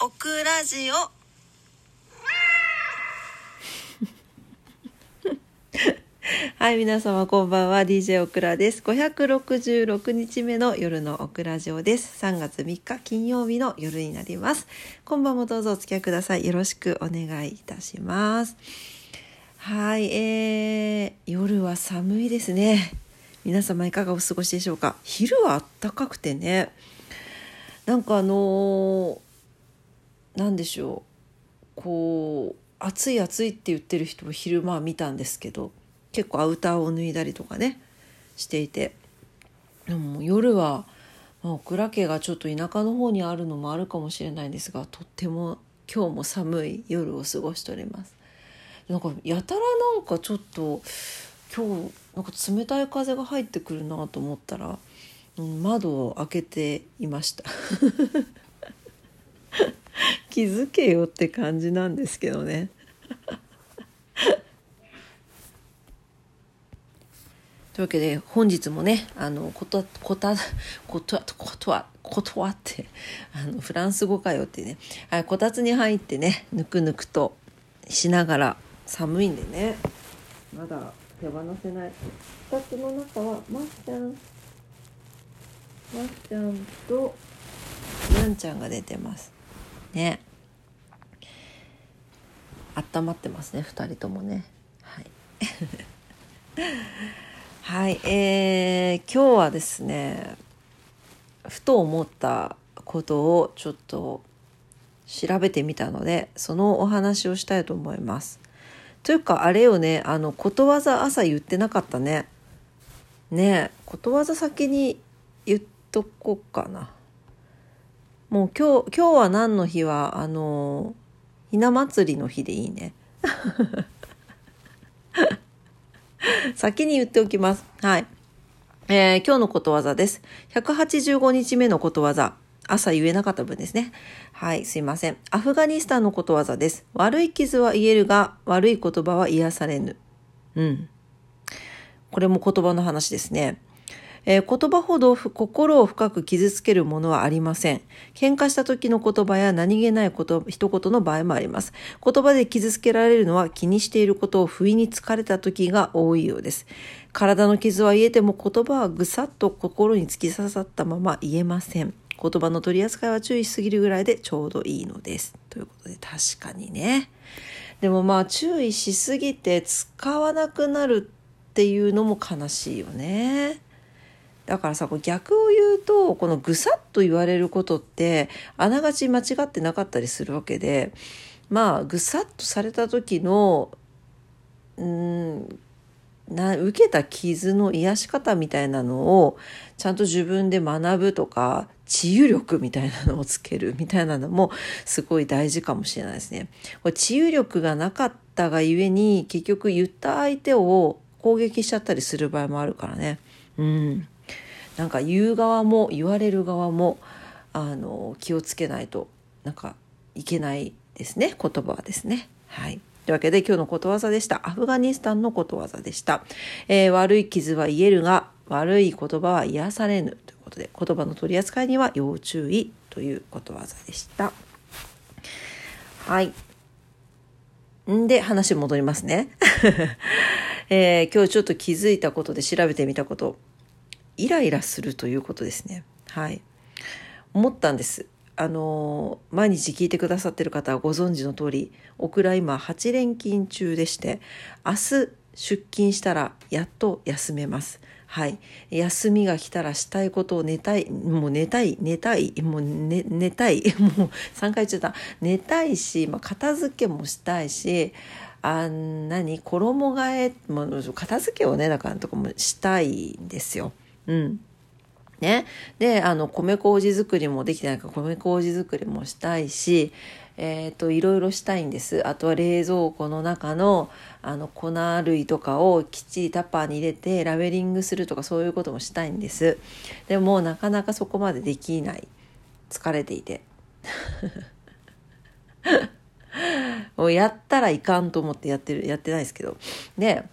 オクラジオ。はい皆様こんばんは。DJ オクラです。566日目の夜のオクラジオです。3月3日金曜日の夜になります。今晩もどうぞお付き合いください。よろしくお願いいたします。はいえー、夜は寒いですね。皆様いかがお過ごしでしょうか。昼は暖かくてね。なんかあのー、なんでしょう。こう暑い暑いって言ってる人も昼間は見たんですけど結構アウターを脱いだりとかねしていて。でも夜は、まあ、オクラ家がちょっと田舎の方にあるのもあるかもしれないんですがとっても今日も寒い夜を過ごしております。なんかやたらなんかちょっと今日なんか冷たい風が入ってくるなと思ったら、窓を開けていました。気づけよって感じなんですけどね。というわけで本日もねあのことことことことはことはってあのフランス語かよってねはいこたつに入ってねぬくぬくとしながら寒いんでね。まだ手放せない。こたつの中はまっちゃん。まっちゃんとにゃんちゃんが出てますね温まってますね2人ともねはい はい、えー、今日はですねふと思ったことをちょっと調べてみたのでそのお話をしたいと思います。というかあれよねあのことわざ朝言ってなかったね。ねことわざ先に言っとこうかな。もう今日今日は何の日はあのひな祭りの日でいいね。先に言っておきます。はい。えー、今日のことわざです。185日目のことわざ。朝言えなかった分ですね。はい、すいません。アフガニスタンのことわざです。悪い傷は言えるが、悪い言葉は癒されぬ。うん。これも言葉の話ですね。えー、言葉ほど心を深く傷つけるものはありません。喧嘩した時の言葉や何気ないこと一言の場合もあります。言葉で傷つけられるのは気にしていることを不意に疲れた時が多いようです。体の傷は言えても言葉はぐさっと心に突き刺さったまま言えません。言葉の取り扱いは注意しすぎるぐらいでちょうどいいのです。ということで確かにね。でもまあ注意しすぎて使わなくなるっていうのも悲しいよね。だからさ逆を言うとこのぐさっと言われることってあながち間違ってなかったりするわけでまあぐさっとされた時のうんな受けた傷の癒し方みたいなのをちゃんと自分で学ぶとか治癒力みたいなのをつけるみたいなのもすごい大事かもしれないですね。これ治癒力がなかったがゆえに結局言った相手を攻撃しちゃったりする場合もあるからね。うん。なんか言う側も言われる側もあの気をつけないとなんかいけないですね言葉はですね。はいというわけで今日のことわざでした。アフガニスタンのことわざでした。えー、悪い傷は癒えるが悪い言葉は癒されぬということで言葉の取り扱いには要注意ということわざでした。はい。んで話戻りますね。えー、今日ちょっと気づいたことで調べてみたことイライラするということですね。はい。思ったんです。あの毎日聞いてくださってる方はご存知の通りオクラ今8連勤中でして明日出勤したらやっと休めます。はい。休みが来たらしたいことを寝たい、もう寝たい、寝たい、もう寝寝たい、もう3回言っちゃった。寝たいし、まあ、片付けもしたいし、あ何衣替え、もう片付けをね、だからとかもしたいんですよ。うん。ね。で、あの、米麹作りもできてないから、米麹作りもしたいし、えっ、ー、と、いろいろしたいんです。あとは冷蔵庫の中の、あの、粉類とかをきっちりタッパーに入れてラベリングするとかそういうこともしたいんです。でも、なかなかそこまでできない。疲れていて。もうやったらいかんと思ってやってる、やってないですけど。で、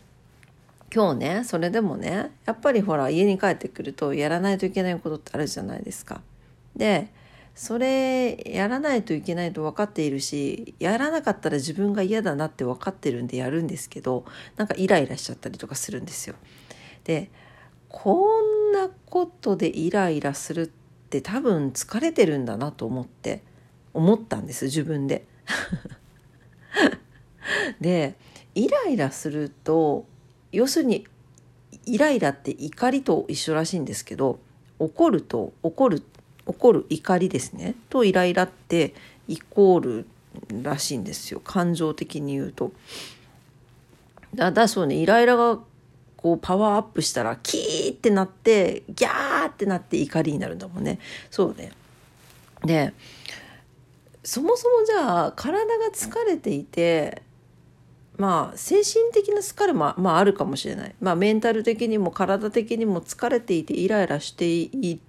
今日ねそれでもねやっぱりほら家に帰ってくるとやらないといけないことってあるじゃないですか。でそれやらないといけないと分かっているしやらなかったら自分が嫌だなって分かってるんでやるんですけどなんかイライラしちゃったりとかするんですよ。でこんなことでイライラするって多分疲れてるんだなと思って思ったんです自分で。でイライラすると要するにイライラって怒りと一緒らしいんですけど怒ると怒る怒る怒りですねとイライラってイコールらしいんですよ感情的に言うと。だだそうねイライラがこうパワーアップしたらキーってなってギャーってなって怒りになるんだもんね。そうねでそもそもじゃあ体が疲れていてまあ精神的な疲れも、まあ、あるかもしれない、まあ、メンタル的にも体的にも疲れていてイライラしてい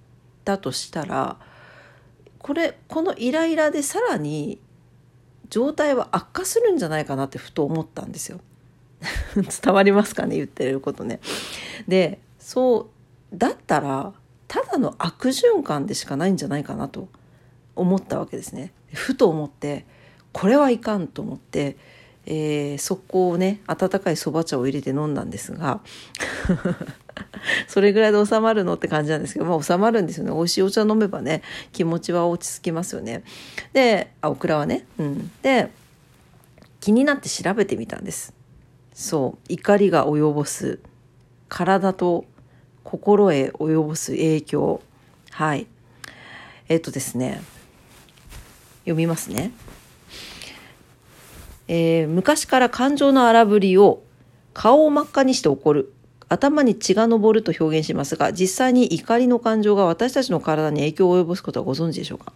たとしたらこれこのイライラでさらに状態は悪化するんじゃないかなってふと思ったんですよ。伝わりますかね？言ってることね。でそうだったらただの悪循環でしかないんじゃないかなと思ったわけですね。ふと思ってこれはいかんと思ってえー、速攻をね温かいそば茶を入れて飲んだんですが それぐらいで収まるのって感じなんですけど、まあ、収まるんですよね。美味しいお茶飲めばね気持ちは落ち着きますよね。であオクラはねうん。で気になって調べてみたんです。そう。怒りが及ぼす体と心へ及ぼす影響。はい。えっとですね。読みますね。えー、昔から感情の荒ぶりを顔を真っ赤にして怒る。頭に血が昇ると表現しますが、実際に怒りの感情が私たちの体に影響を及ぼすことはご存知でしょうか？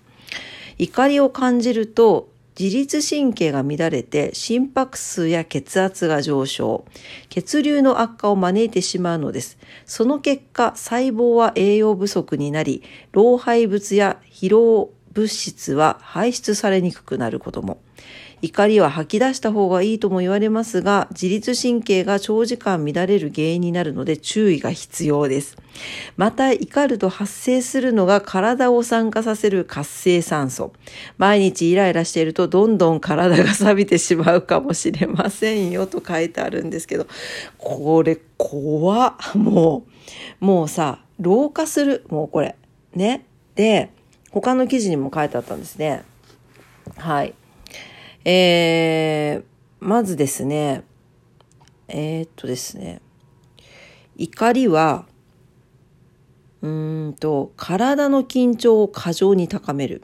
怒りを感じると、自律神経が乱れて心拍数や血圧が上昇、血流の悪化を招いてしまうのです。その結果、細胞は栄養不足になり、老廃物や疲労物質は排出されにくくなることも。怒りは吐き出した方がいいとも言われますが、自律神経が長時間乱れる原因になるので注意が必要です。また、怒ると発生するのが体を酸化させる活性酸素。毎日イライラしているとどんどん体が錆びてしまうかもしれませんよと書いてあるんですけど、これ怖っ。もう、もうさ、老化する。もうこれ。ね。で、他の記事にも書いてあったんですね。はい。えー、まずですね、えー、っとですね、怒りは、うんと、体の緊張を過剰に高める。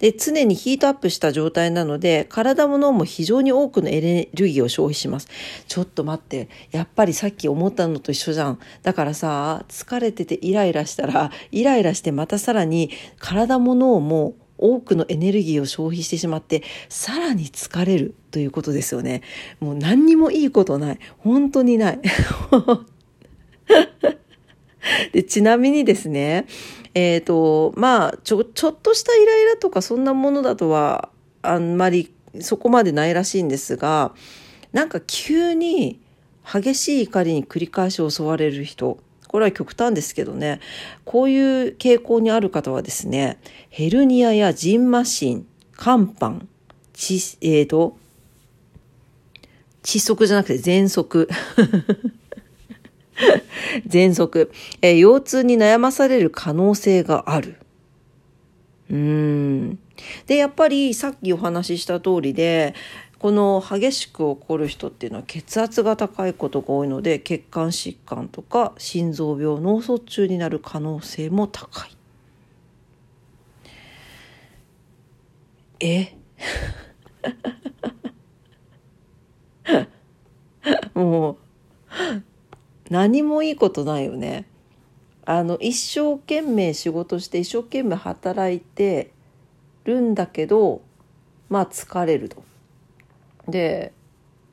で、常にヒートアップした状態なので、体も脳も非常に多くのエネルギーを消費します。ちょっと待って。やっぱりさっき思ったのと一緒じゃん。だからさ、疲れててイライラしたら、イライラしてまたさらに体も脳も多くのエネルギーを消費してしまってさらに疲れるということですよね。もう何にもいいことない。本当にない。でちなみにですね、えっ、ー、と、まあ、ちょ、ちょっとしたイライラとかそんなものだとはあんまりそこまでないらしいんですが、なんか急に激しい怒りに繰り返し襲われる人、これは極端ですけどね、こういう傾向にある方はですね、ヘルニアやジンマシン、肝斑、窒、えーと、窒息じゃなくて喘息。喘息、えー、腰痛に悩まされる可能性がある。うん。で、やっぱりさっきお話しした通りで、この激しく起こる人っていうのは血圧が高いことが多いので血管疾患とか心臓病脳卒中になる可能性も高い。え？もう何もいいことないよね。あの一生懸命仕事して一生懸命働いてるんだけどまあ疲れると。で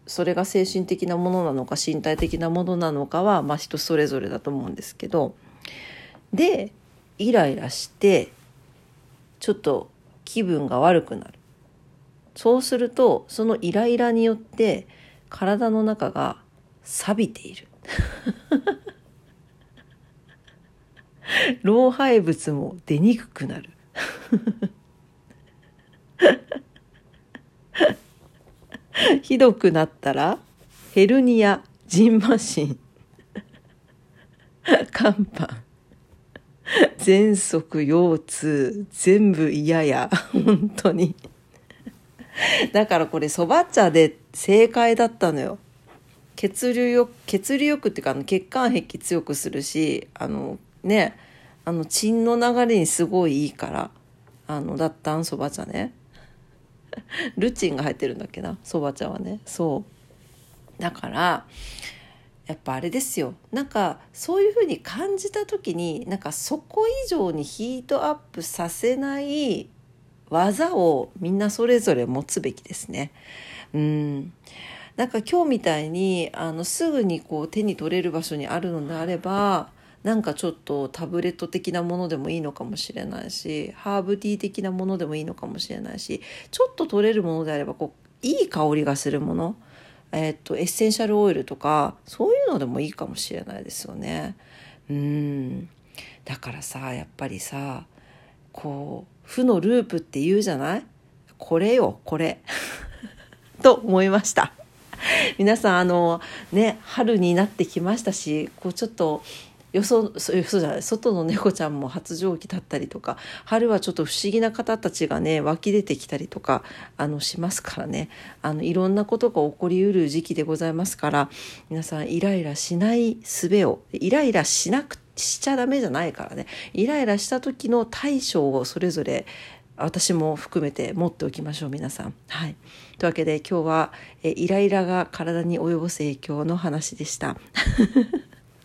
それが精神的なものなのか身体的なものなのかは、まあ、人それぞれだと思うんですけどでイライラしてちょっと気分が悪くなる。そうするとそのイライラによって体の中が錆びている。老廃物も出にくくなる。ひどくなったらヘルニアジンマシン 肝斑喘息腰痛全部嫌や本当に。だからこれそば茶で正解だったのよ。血流よ血流よくっていうかあの血管壁強くするしあのねあの血の流れにすごいいいからあのだったんそば茶ね。ルチンが入ってるんだっけな？そば茶はね。そう。だからやっぱあれですよ。なんかそういうふうに感じた時になんかそこ以上にヒートアップさせない技をみんなそれぞれ持つべきですね。うん。なんか今日みたいにあのすぐにこう手に取れる場所にあるのであればなんかちょっとタブレット的なものでもいいのかもしれないしハーブティー的なものでもいいのかもしれないしちょっと取れるものであればこういい香りがするものえー、っとエッセンシャルオイルとかそういうのでもいいかもしれないですよね。うんだからさやっぱりさこう負のループって言うじゃない？これよこれ と思いました。皆さんあのね春になってきましたしこうちょっとよそよそじゃない外の猫ちゃんも発情期だったりとか春はちょっと不思議な方たちがね湧き出てきたりとかあのしますからねあのいろんなことが起こりうる時期でございますから皆さんイライラしない術をイライラしなくしちゃダメじゃないからねイライラした時の対処をそれぞれ私も含めて持っておきましょう皆さん。はい、というわけで今日はえイライラが体に及ぼす影響の話でした。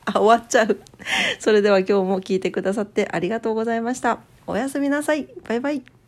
あ、終わっちゃう。それでは今日も聞いてくださってありがとうございました。おやすみなさい。バイバイ。